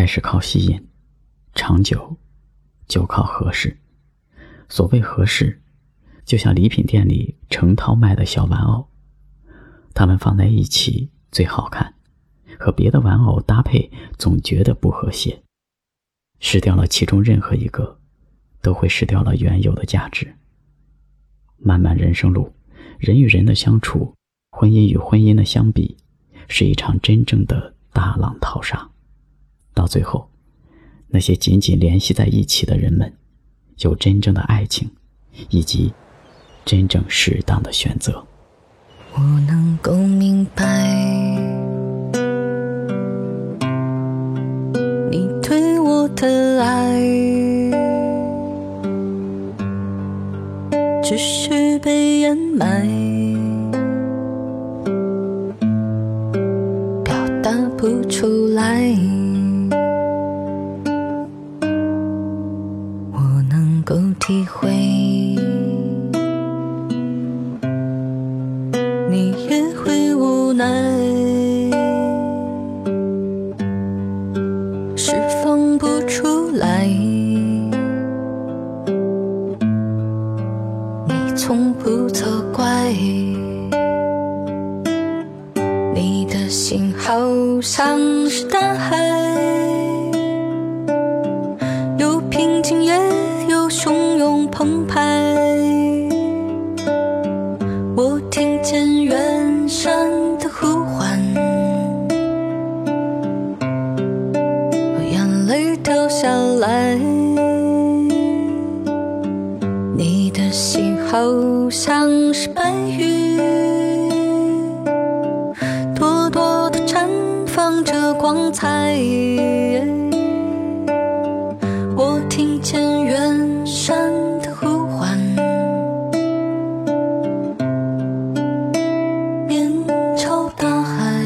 开始靠吸引，长久就靠合适。所谓合适，就像礼品店里成套卖的小玩偶，它们放在一起最好看，和别的玩偶搭配总觉得不和谐。失掉了其中任何一个，都会失掉了原有的价值。漫漫人生路，人与人的相处，婚姻与婚姻的相比，是一场真正的大浪淘沙。到最后，那些紧紧联系在一起的人们。有真正的爱情，以及真正适当的选择。我能够明白，你对我的爱，只是被掩埋，表达不出来。会无奈，释放不出来。你从不责怪，你的心好像是大海。你的心好像是白云朵朵地绽放着光彩我听见远山的呼唤面朝大海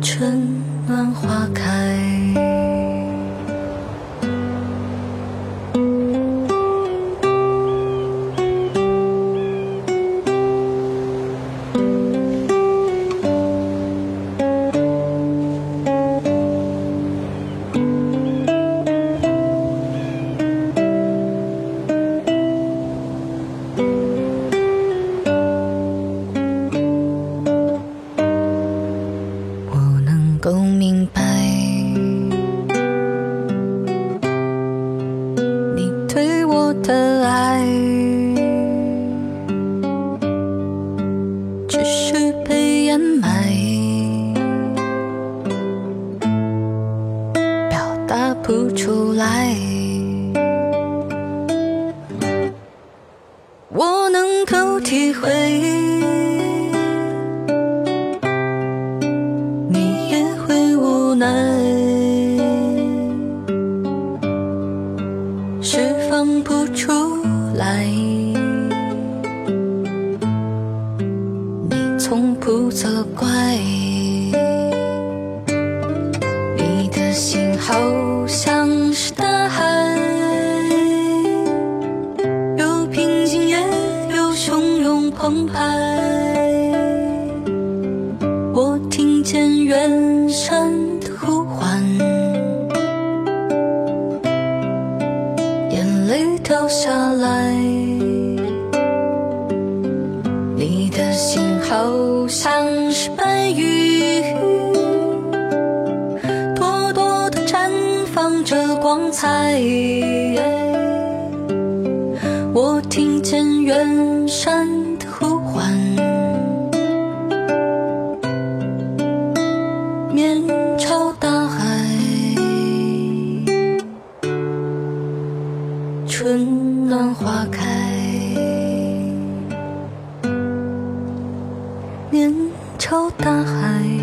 春暖花开。明白。你对我的爱只是被掩埋表达不出来。我能够体会。不出来，你从不责怪。你的心好像是大海，有平静也有汹涌澎湃。我听见远山光彩，我听见远山的呼唤，面朝大海，春暖花开，面朝大海。